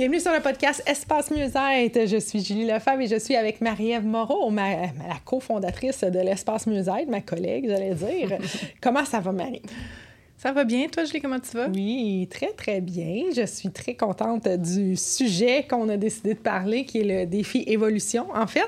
Bienvenue sur le podcast Espace Mieux-être. Je suis Julie Lefebvre et je suis avec Marie-Ève Moreau, la cofondatrice de l'Espace Mieux-être, ma collègue, j'allais dire. Comment ça va, Marie? Ça va bien, toi, Julie, comment tu vas? Oui, très, très bien. Je suis très contente du sujet qu'on a décidé de parler, qui est le défi évolution. En fait,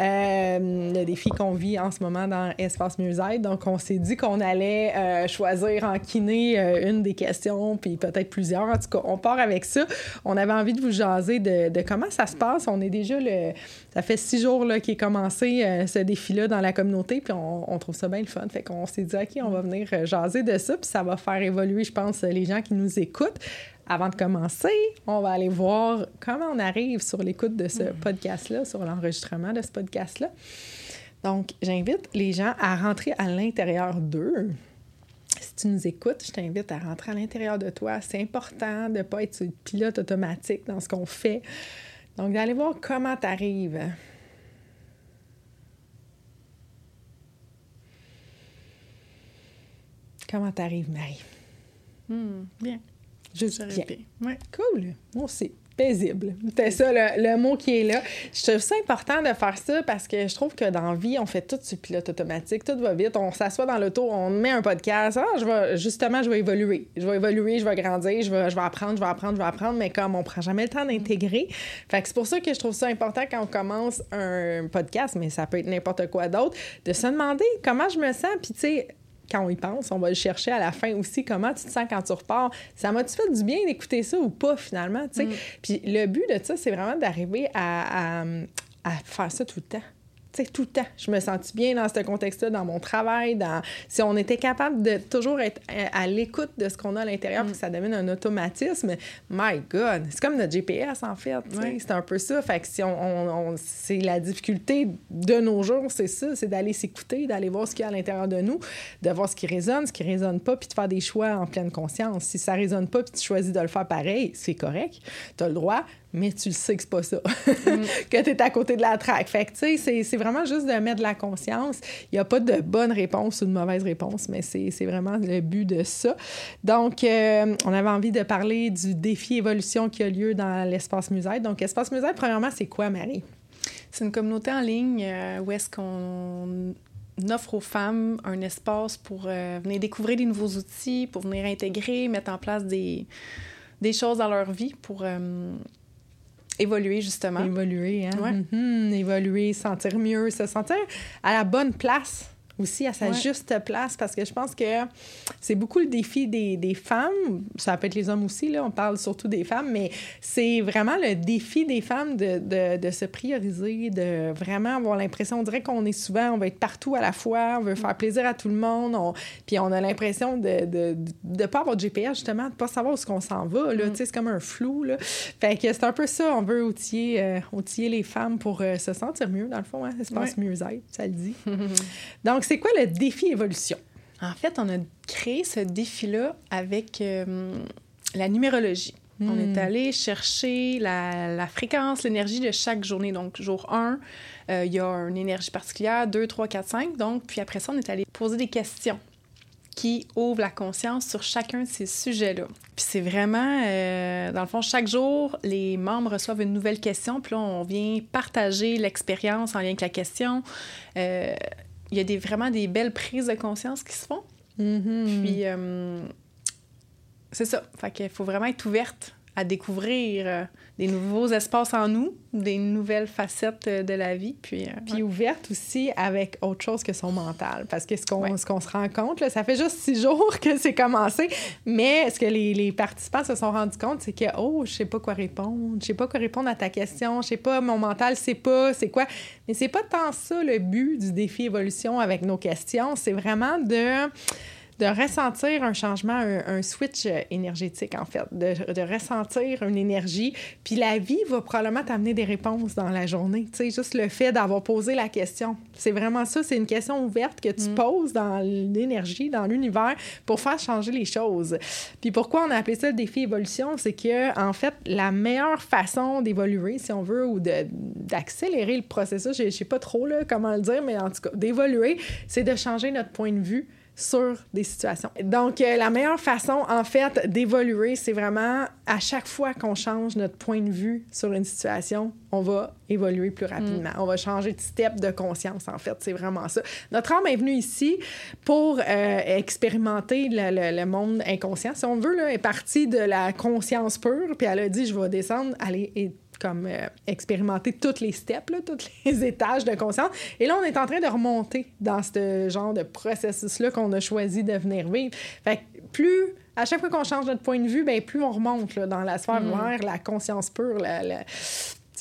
euh, le défi qu'on vit en ce moment dans Espace Mieux-être. Donc, on s'est dit qu'on allait euh, choisir en kiné euh, une des questions, puis peut-être plusieurs. En tout cas, on part avec ça. On avait envie de vous jaser de, comment ça se passe. On est déjà le ça fait six jours qu'il est commencé ce défi-là dans la communauté, puis on, trouve ça bien le fun. Fait qu'on s'est dit, OK, on va venir jaser de ça, puis ça va faire évoluer, je pense, les gens qui nous écoutent. Avant de commencer, on va aller voir comment on arrive sur l'écoute de ce mm. podcast-là, sur l'enregistrement de ce podcast-là. Donc, j'invite les gens à rentrer à l'intérieur d'eux. Si tu nous écoutes, je t'invite à rentrer à l'intérieur de toi. C'est important de ne pas être pilote automatique dans ce qu'on fait. Donc, d'aller voir comment tu arrives. Comment tu arrives, Marie? Hmm, bien. Je bien. bien. Ouais. Cool. Moi aussi paisible. C'est ça le, mot qui est là. Je trouve ça important de faire ça parce que je trouve que dans la vie, on fait tout sur pilote automatique, tout va vite. On s'assoit dans l'auto, on met un podcast. Ah, je vais, justement, je vais évoluer. Je vais évoluer, je vais grandir, je vais, je vais apprendre, je vais apprendre, je vais apprendre, mais comme on prend jamais le temps d'intégrer. Fait que c'est pour ça que je trouve ça important quand on commence un podcast, mais ça peut être n'importe quoi d'autre, de se demander comment je me sens. Puis, tu sais, quand on y pense, on va le chercher à la fin aussi. Comment tu te sens quand tu repars? Ça m'a-tu fait du bien d'écouter ça ou pas, finalement? Mm. Puis le but de ça, c'est vraiment d'arriver à, à faire ça tout le temps sais, tout le temps. Je me sens bien dans ce contexte-là, dans mon travail, dans... Si on était capable de toujours être à, l'écoute de ce qu'on a à l'intérieur pour que ça devienne un automatisme, my God! C'est comme notre GPS, en fait. C'est un peu ça. Fait que si on, c'est la difficulté de nos jours, c'est ça, c'est d'aller s'écouter, d'aller voir ce qu'il y a à l'intérieur de nous, de voir ce qui résonne, ce qui résonne pas, puis de faire des choix en pleine conscience. Si ça résonne pas, puis tu choisis de le faire pareil, c'est correct. Tu as le droit, mais tu le sais que c'est pas ça, mm. que tu es à côté de la traque. Fait que, tu sais, c'est vraiment juste de mettre de la conscience. Il n'y a pas de bonne réponse ou de mauvaise réponse, mais c'est vraiment le but de ça. Donc, euh, on avait envie de parler du défi évolution qui a lieu dans l'espace musée. Donc, espace musée, premièrement, c'est quoi, Marie? C'est une communauté en ligne euh, où est-ce qu'on offre aux femmes un espace pour euh, venir découvrir des nouveaux outils, pour venir intégrer, mettre en place des, des choses dans leur vie pour Évoluer, justement. Évoluer, hein? Ouais. Mm-hmm. évoluer, sentir mieux, se sentir à la bonne place aussi à sa juste place parce que je pense que c'est beaucoup le défi des, des, femmes. Ça peut être les hommes aussi, là, on parle surtout des femmes, mais c'est vraiment le défi des femmes de, de, de, se prioriser, de vraiment avoir l'impression, on dirait qu'on est souvent, on veut être partout à la fois, on veut faire plaisir à tout le monde, on, puis on a l'impression de ne pas avoir de GPS, justement, de pas savoir où ce qu'on s'en va. Là, mm. C'est comme un flou. Là. Fait que c'est un peu ça, on veut outiller, euh, outiller les femmes pour euh, se sentir mieux, dans le fond, hein, espace mieux-être, ça le dit. Donc, c'est quoi le défi évolution? En fait, on a créé ce défi-là avec euh, la numérologie. On est hmm. allé chercher la, fréquence, l'énergie de chaque journée. Donc, jour 1, euh, il y a une énergie particulière, 2, 3, 4, 5. Donc, puis après ça, on est allé poser des questions qui ouvrent la conscience sur chacun de ces sujets-là. Puis c'est vraiment, euh, dans le fond, chaque jour, les membres reçoivent une nouvelle question, puis là, on vient partager l'expérience en lien avec la question il y a des, vraiment des belles prises de conscience qui se font. Mm-hmm. Puis, euh, c'est ça. Fait qu'il faut vraiment être ouverte à découvrir euh, des nouveaux espaces en nous, des nouvelles facettes euh, de la vie. Puis, euh, puis ouverte aussi avec autre chose que son mental. Parce que ce qu'on ce qu'on se rend compte, là, ça fait juste six jours que c'est commencé, mais ce que les, les, participants se sont rendus compte, c'est que, oh, je sais pas quoi répondre, je sais pas quoi répondre à ta question, je sais pas, mon mental sait pas, c'est quoi. Mais c'est pas tant ça le but du défi évolution avec nos questions, c'est vraiment de de ressentir un changement, un, switch euh, énergétique, en fait, de, de, ressentir une énergie. Puis la vie va probablement t'amener des réponses dans la journée. Tu sais, juste le fait d'avoir posé la question. C'est vraiment ça, c'est une question ouverte que tu mm. poses dans l'énergie, dans l'univers, pour faire changer les choses. Puis pourquoi on a appelé ça le défi évolution? C'est que, en fait, la meilleure façon d'évoluer, si on veut, ou d'accélérer le processus, je ne sais pas trop là, comment le dire, mais en tout cas, d'évoluer, c'est de changer notre point de vue sur des situations. Donc, euh, la meilleure façon, en fait, d'évoluer, c'est vraiment à chaque fois qu'on change notre point de vue sur une situation, on va évoluer plus rapidement. Mm. On va changer de step de conscience, en fait. C'est vraiment ça. Notre âme est venue ici pour euh, expérimenter le, le, monde inconscient. Si on veut, là, est partie de la conscience pure, puis elle a dit, je vais descendre, aller comme euh, expérimenter toutes les steps, tous les étages de conscience. Et là, on est en train de remonter dans ce genre de processus-là qu'on a choisi de venir vivre. Fait que plus, à chaque fois qu'on change notre point de vue, ben, plus on remonte là, dans la sphère mm. vers la conscience pure, la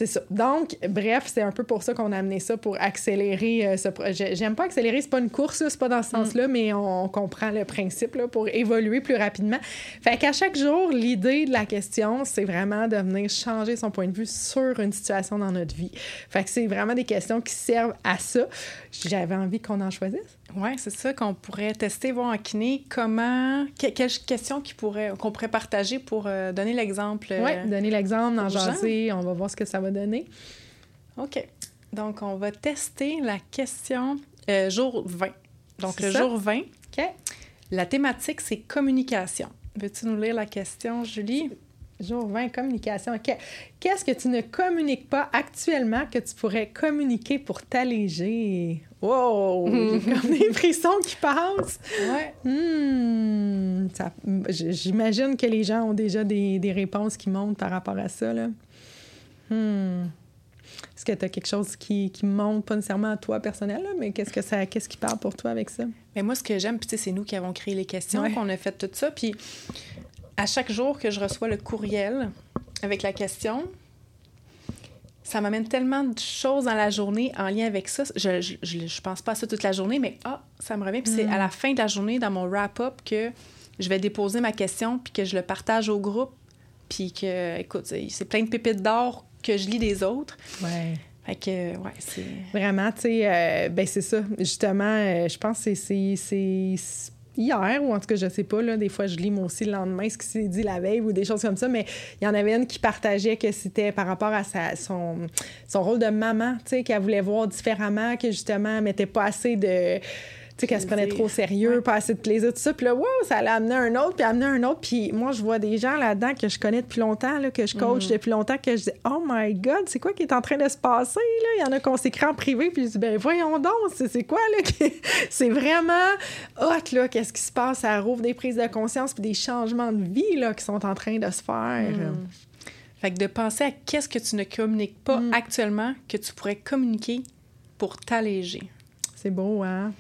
c'est ça. Donc, bref, c'est un peu pour ça qu'on a amené ça pour accélérer euh, ce projet. J'aime pas accélérer, c'est pas une course, c'est pas dans ce mm. sens-là, mais on, comprend le principe là, pour évoluer plus rapidement. Fait qu'à chaque jour, l'idée de la question, c'est vraiment de venir changer son point de vue sur une situation dans notre vie. Fait que c'est vraiment des questions qui servent à ça. J'avais envie qu'on en choisisse. Oui, c'est ça qu'on pourrait tester, voir en kiné comment, quelles questions qu'on pourrait partager pour euh, donner l'exemple. oui, euh, donner l'exemple, en jaser, on va voir ce que ça va donner. OK. Donc, on va tester la question euh, jour 20. Donc, le jour 20. OK. La thématique, c'est communication. Veux-tu nous lire la question, Julie? Jour 20, communication. OK. Qu'est-ce que tu ne communiques pas actuellement que tu pourrais communiquer pour t'alléger? Wow! J'ai comme des frissons qui passent. Ouais. Hmm, J'imagine que les gens ont déjà des, des, réponses qui montent par rapport à ça. Là. Hmm. Est-ce que tu as quelque chose qui, qui monte, pas nécessairement à toi personnel, mais qu'est-ce que ça, qu'est-ce qui parle pour toi avec ça? Mais moi, ce que j'aime, puis c'est nous qui avons créé les questions, qu'on a fait tout ça. Puis à chaque jour que je reçois le courriel avec la question, ça m'amène tellement de choses dans la journée en lien avec ça. Je, je, je, pense pas à ça toute la journée, mais ah, ça me revient. Puis c'est à la fin de la journée, dans mon wrap-up, que je vais déposer ma question, puis que je le partage au groupe, puis que, écoute, c'est plein de pépites d'or que je lis des autres. Ouais. Fait que, ouais, c'est... Vraiment, tu sais, euh, ben c'est ça. Justement, euh, je pense que c'est hier, ou en tout cas, je sais pas, là, des fois, je lis moi aussi le lendemain ce qui s'est dit la veille ou des choses comme ça, mais il y en avait une qui partageait que c'était par rapport à sa, son, son rôle de maman, tu sais, qu'elle voulait voir différemment, que justement, elle mettait pas assez de sais, qu'elle se prenait trop sérieux, pas assez de plaisir, tout ça. Puis là, wow, ça allait amener un autre, puis amener un autre. Puis moi, je vois des gens là-dedans que je connais depuis longtemps, là, que je coach mm. depuis longtemps, que je dis, oh my God, c'est quoi qui est en train de se passer? Là? Il y en a qu'on s'écrit en privé, puis je dis, ben voyons donc, c'est quoi, là? c'est vraiment hot, là, qu'est-ce qui se passe? Ça rouvre des prises de conscience, puis des changements de vie, là, qui sont en train de se faire. Mm. Fait que de penser à qu'est-ce que tu ne communiques pas mm. actuellement que tu pourrais communiquer pour t'alléger. C'est beau, hein?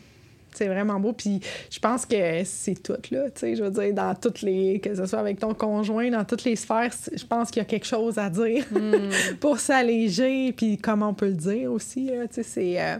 C'est vraiment beau. Puis je pense que c'est tout, là. Tu sais, je veux dire, dans toutes les. Que ce soit avec ton conjoint, dans toutes les sphères, je pense qu'il y a quelque chose à dire hmm. pour s'alléger. Puis comment on peut le dire aussi, Tu sais, c'est. Euh,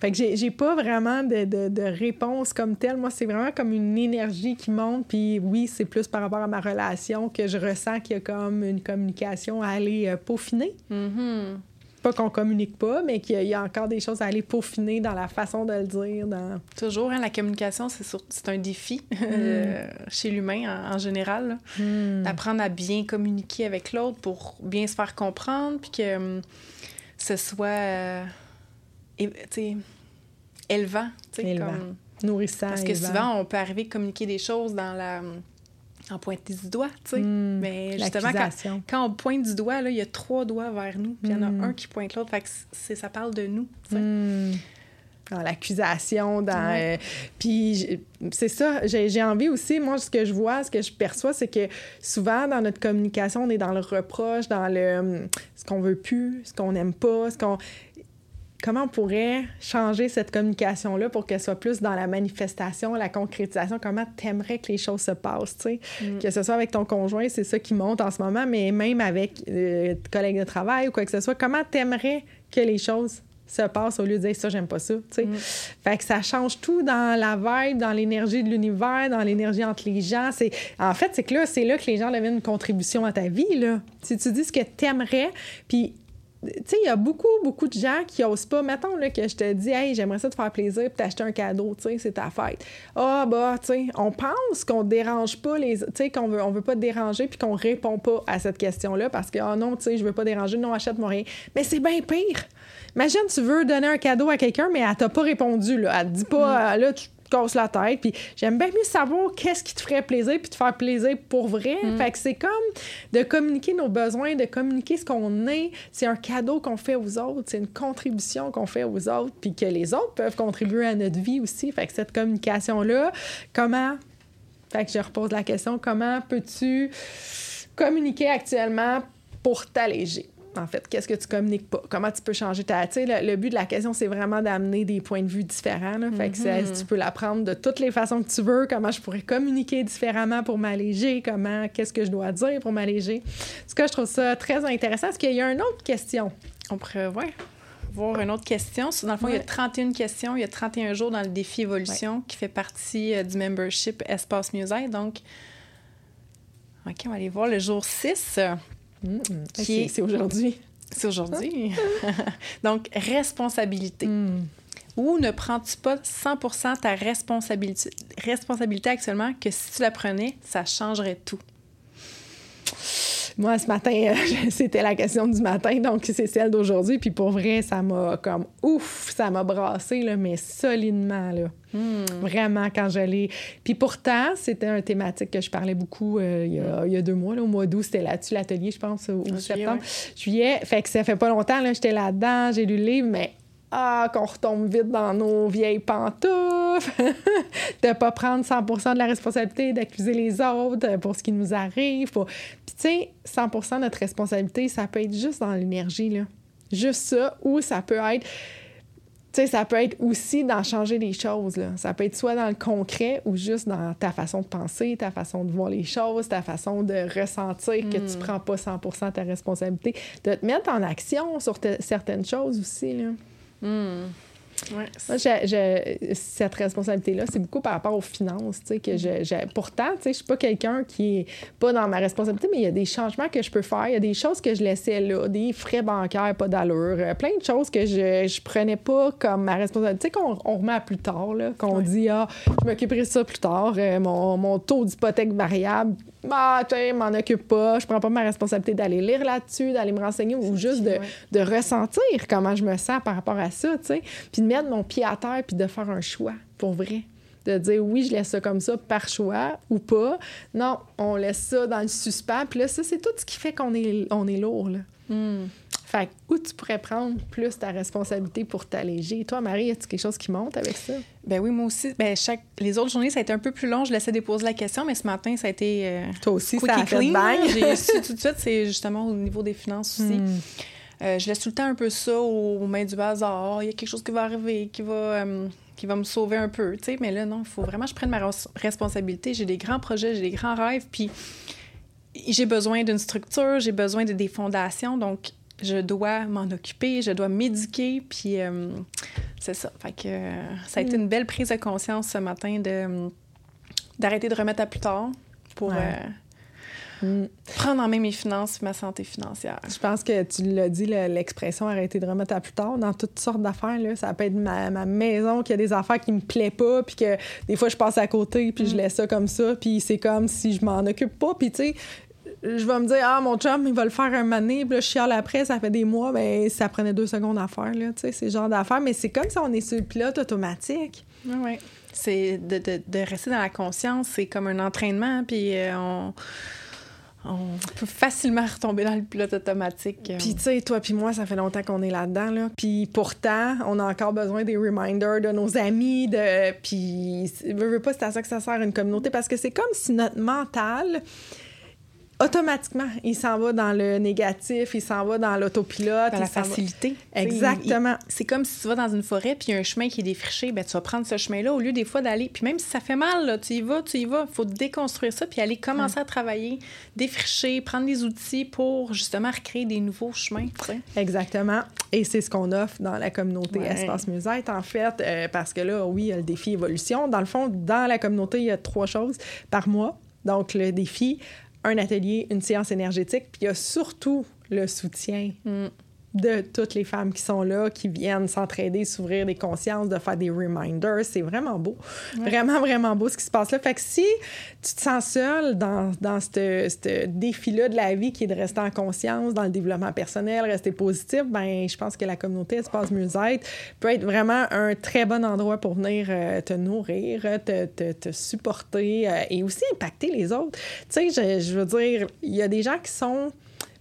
fait que j'ai pas vraiment de, de, de, réponse comme telle. Moi, c'est vraiment comme une énergie qui monte. Puis oui, c'est plus par rapport à ma relation que je ressens qu'il y a comme une communication à aller euh, peaufiner. Mm-hmm pas qu'on communique pas, mais qu'il y, a encore des choses à aller peaufiner dans la façon de le dire. Dans... Toujours, hein, la communication, c'est un défi euh, mm. chez l'humain en, général. Mm. D'apprendre à bien communiquer avec l'autre pour bien se faire comprendre, puis que hum, ce soit euh, élevant. élevant. Comme... Nourrissant. Parce que souvent, on peut arriver à communiquer des choses dans la hum, en pointer du doigt, tu sais. Hmm, mais justement, quand, on pointe du doigt, là, il y a trois doigts vers nous, puis il y en a hmm. un qui pointe l'autre. Fait que ça parle de nous, hmm. dans l'accusation, dans... Euh, puis c'est ça, j'ai envie aussi, moi, ce que je vois, ce que je perçois, c'est que souvent, dans notre communication, on est dans le reproche, dans le... Ce qu'on veut plus, ce qu'on n'aime pas, ce qu'on comment on pourrait changer cette communication-là pour qu'elle soit plus dans la manifestation, la concrétisation? Comment t'aimerais que les choses se passent, tu sais? Mm. Que ce soit avec ton conjoint, c'est ça qui monte en ce moment, mais même avec euh, collègues de travail ou quoi que ce soit, comment t'aimerais que les choses se passent au lieu de dire ça, j'aime pas ça? Mm. Fait que ça change tout dans la vibe, dans l'énergie de l'univers, dans l'énergie entre les gens. C'est... En fait, c'est que là, c'est là que les gens deviennent une contribution à ta vie, là. Si tu dis ce que t'aimerais, puis tu sais, il y a beaucoup, beaucoup de gens qui osent pas. Mettons là, que je te dis, hey, j'aimerais ça te faire plaisir puis t'acheter un cadeau, tu sais, c'est ta fête. Ah, bah, tu sais, on pense qu'on dérange pas les. Tu sais, qu'on veut, on veut pas te déranger puis qu'on répond pas à cette question-là parce que, oh non, tu sais, je veux pas déranger, non, achète-moi rien. Mais c'est bien pire. Imagine, tu veux donner un cadeau à quelqu'un, mais elle t'a pas répondu, là. Elle te dit pas, mm. là, tu casse la tête. Puis j'aime bien mieux savoir qu'est-ce qui te ferait plaisir puis te faire plaisir pour vrai. Mm. Fait que c'est comme de communiquer nos besoins, de communiquer ce qu'on est. C'est un cadeau qu'on fait aux autres, c'est une contribution qu'on fait aux autres, puis que les autres peuvent contribuer à notre vie aussi. Fait que cette communication-là, comment... Fait que je repose la question, comment peux-tu communiquer actuellement pour t'alléger? En fait, qu'est-ce que tu communiques pas, comment tu peux changer ta... Tu sais, le, but de la question, c'est vraiment d'amener des points de vue différents. Fait que mm-hmm. tu peux l'apprendre de toutes les façons que tu veux, comment je pourrais communiquer différemment pour m'alléger, comment, qu'est-ce que je dois dire pour m'alléger. Ce que je trouve ça très intéressant. Est-ce qu'il y a une autre question? On pourrait, voir une autre question. Dans le fond, il y a 31 questions, il y a 31 jours dans le défi évolution qui fait partie euh, du membership Espace Musée. Donc, OK, on va aller voir le jour 6. Mm. C'est aujourd'hui. C'est aujourd'hui. Donc, responsabilité. Mm. Ou ne prends-tu pas 100% ta responsabilité, responsabilité actuellement que si tu la prenais, ça changerait tout? Moi, ce matin, euh, c'était la question du matin, donc c'est celle d'aujourd'hui. Puis pour vrai, ça m'a comme ouf, ça m'a brassé, là, mais solidement. Là. Hmm. Vraiment, quand j'allais. Puis pourtant, c'était un thématique que je parlais beaucoup euh, il, y a, deux mois. Là, au mois d'août, c'était là-dessus l'atelier, je pense, ou septembre. Juillet, fait que ça fait pas longtemps, là, j'étais là-dedans, j'ai lu le livre, mais ah, qu'on retombe vite dans nos vieilles pantoufles, de pas prendre 100 de la responsabilité, d'accuser les autres pour ce qui nous arrive. Puis, tu sais, 100 de notre responsabilité, ça peut être juste dans l'énergie, là. Juste ça, ou ça peut être. Tu sais, ça peut être aussi dans changer les choses. Là. Ça peut être soit dans le concret ou juste dans ta façon de penser, ta façon de voir les choses, ta façon de ressentir que tu hmm. prends pas 100 de ta responsabilité, de te mettre en action sur certaines choses aussi. Là. Hmm. Moi, cette responsabilité-là, c'est beaucoup par rapport aux finances, tu sais, que je, pourtant, tu sais, je suis pas quelqu'un qui est pas dans ma responsabilité, mais il y a des changements que je peux faire, il y a des choses que je laissais là, des frais bancaires pas d'allure, euh, plein de choses que je, je prenais pas comme ma responsabilité, tu sais, qu'on on remet à plus tard, là, qu'on dit, ah, je m'occuperai de ça plus tard, euh, mon, mon taux d'hypothèque variable, bah, tu m'en occupe pas, je prends pas ma responsabilité d'aller lire là-dessus, d'aller me renseigner ou juste de, de, ressentir comment je me sens par rapport à ça, tu sais. Puis de mettre mon pied à terre puis de faire un choix, pour vrai. De dire oui, je laisse ça comme ça par choix ou pas. Non, on laisse ça dans le suspens. Puis là, ça, c'est tout ce qui fait qu'on est, on est lourd, là. Hmm. Fait où tu pourrais prendre plus ta responsabilité pour t'alléger? Toi, Marie, y a-t-il quelque chose qui monte avec ça? Ben oui, moi aussi. Ben chaque... Les autres journées, ça a été un peu plus long. Je laissais déposer la question, mais ce matin, ça a été. Euh, Toi aussi, ça a fait bang. J'ai su tout de suite, c'est justement au niveau des finances aussi. Hmm. Euh, je laisse tout le temps un peu ça aux, mains du hasard. Il y a quelque chose qui va arriver, qui va. Euh, qui va me sauver un peu, tu sais, mais là, non, il faut vraiment que je prenne ma responsabilité. J'ai des grands projets, j'ai des grands rêves, puis j'ai besoin d'une structure, j'ai besoin de des fondations, donc je dois m'en occuper, je dois m'éduquer, puis euh, c'est ça. Fait que euh, ça a été une belle prise de conscience ce matin de d'arrêter de remettre à plus tard pour euh, mm. prendre en main mes finances, ma santé financière. Je pense que tu l'as dit, l'expression arrêter de remettre à plus tard dans toutes sortes d'affaires. Ça peut être ma, maison, qu'il y a des affaires qui me plaisent pas, puis que des fois je passe à côté, puis je mm. laisse ça comme ça, puis c'est comme si je m'en occupe pas. Puis tu sais, je vais me dire, ah, mon chum, il va le faire un moment puis là, je chiale après, ça fait des mois, mais ça prenait deux secondes à faire, là, tu sais, c'est genre d'affaires. Mais c'est comme si on est sur le pilote automatique. Oui, oui. C'est de, de, de, rester dans la conscience, c'est comme un entraînement, puis euh, on on peut facilement retomber dans le pilote automatique. Euh. Puis tu sais, toi puis moi, ça fait longtemps qu'on est là-dedans, là. Puis pourtant, on a encore besoin des reminders de nos amis, de... Puis, je veux pas, c'est à ça que ça sert une communauté, parce que c'est comme si notre mental automatiquement, il s'en va dans le négatif, il s'en va dans l'autopilote. Dans la facilité. Exactement. C'est comme si tu vas dans une forêt, puis il y a un chemin qui est défriché, ben, tu vas prendre ce chemin-là au lieu des fois d'aller. Puis même si ça fait mal, là, tu y vas, tu y vas. Il faut déconstruire ça, puis aller commencer à travailler, défricher, prendre des outils pour justement recréer des nouveaux chemins. Exactement. Et c'est ce qu'on offre dans la communauté Espace Musette, en fait, euh, parce que là, oui, il y a le défi évolution. Dans le fond, dans la communauté, il y a trois choses par mois. Donc, le défi, un atelier, une séance énergétique, puis il y a surtout le soutien. Mm de toutes les femmes qui sont là, qui viennent s'entraider, s'ouvrir des consciences, de faire des reminders. C'est vraiment beau. Vraiment, vraiment beau ce qui se passe là. Fait que si tu te sens seule dans, dans ce défi-là de la vie qui est de rester en conscience, dans le développement personnel, rester positif, ben je pense que la communauté Espace Mieux-être peut être vraiment un très bon endroit pour venir euh, te nourrir, te, te, te supporter euh, et aussi impacter les autres. Tu sais, je, je veux dire, il y a des gens qui sont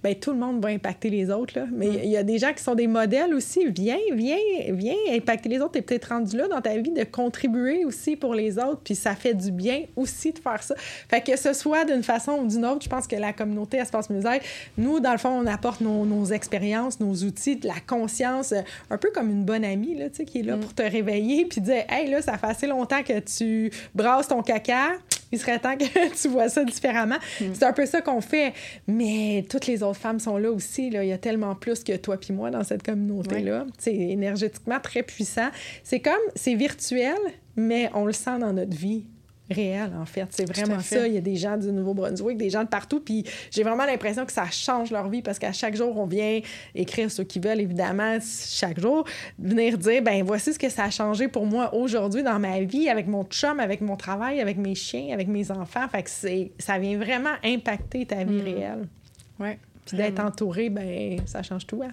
ben, tout le monde va impacter les autres. Là. Mais il y a des gens qui sont des modèles aussi. Viens, viens, viens impacter les autres. Tu es peut-être rendu là dans ta vie de contribuer aussi pour les autres. Puis ça fait du bien aussi de faire ça. Fait que ce soit d'une façon ou d'une autre, je pense que la communauté Espace Musée, nous, dans le fond, on apporte nos, nos, expériences, nos outils, de la conscience, un peu comme une bonne amie là, qui est là mm. pour te réveiller puis dire Hey, là, ça fait assez longtemps que tu brasses ton caca il serait temps que tu vois ça différemment. Mm. C'est un peu ça qu'on fait. Mais toutes les autres femmes sont là aussi. Là. Il y a tellement plus que toi puis moi dans cette communauté-là. C'est énergétiquement très puissant. C'est comme, c'est virtuel, mais on le sent dans notre vie réel, en fait. C'est vraiment ça. Il y a des gens du Nouveau-Brunswick, des gens de partout, puis j'ai vraiment l'impression que ça change leur vie parce qu'à chaque jour, on vient écrire ceux qui veulent, évidemment, chaque jour, venir dire, ben voici ce que ça a changé pour moi aujourd'hui dans ma vie, avec mon chum, avec mon travail, avec mes chiens, avec mes enfants. Fait que ça vient vraiment impacter ta vie mm. réelle. Ouais. Puis d'être entouré, ben ça change tout. Hein?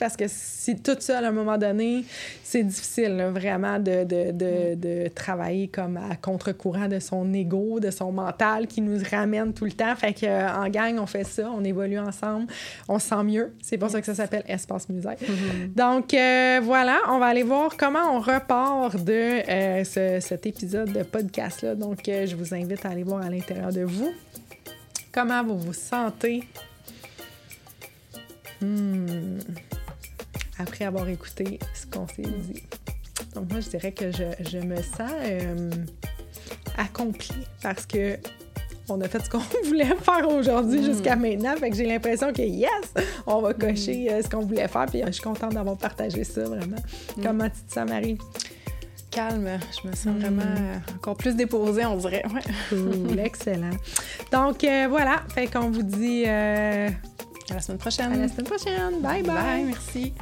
Parce que si toute seule à un moment donné, c'est difficile vraiment de, de, de, de, travailler comme à contre-courant de son ego, de son mental qui nous ramène tout le temps. Fait qu'en gang, on fait ça, on évolue ensemble, on se sent mieux. C'est pour ça que ça s'appelle Espace Musée. Mm-hmm. Donc euh, voilà, on va aller voir comment on repart de euh, cet épisode de podcast-là. Donc euh, je vous invite à aller voir à l'intérieur de vous comment vous vous sentez? Hmm après avoir écouté ce qu'on s'est dit. Donc moi, je dirais que je, me sens euh, accomplie parce que on a fait ce qu'on voulait faire aujourd'hui mm. jusqu'à maintenant. Fait que j'ai l'impression que yes, on va cocher mm. euh, ce qu'on voulait faire. Puis euh, je suis contente d'avoir partagé ça vraiment. Mm. Comment tu te sens, Marie? calme. Je me sens vraiment encore plus déposée, on dirait. Ouais. excellent. Donc voilà, fait qu'on vous dit à la semaine prochaine. À la semaine prochaine. Bye bye. Bye, merci.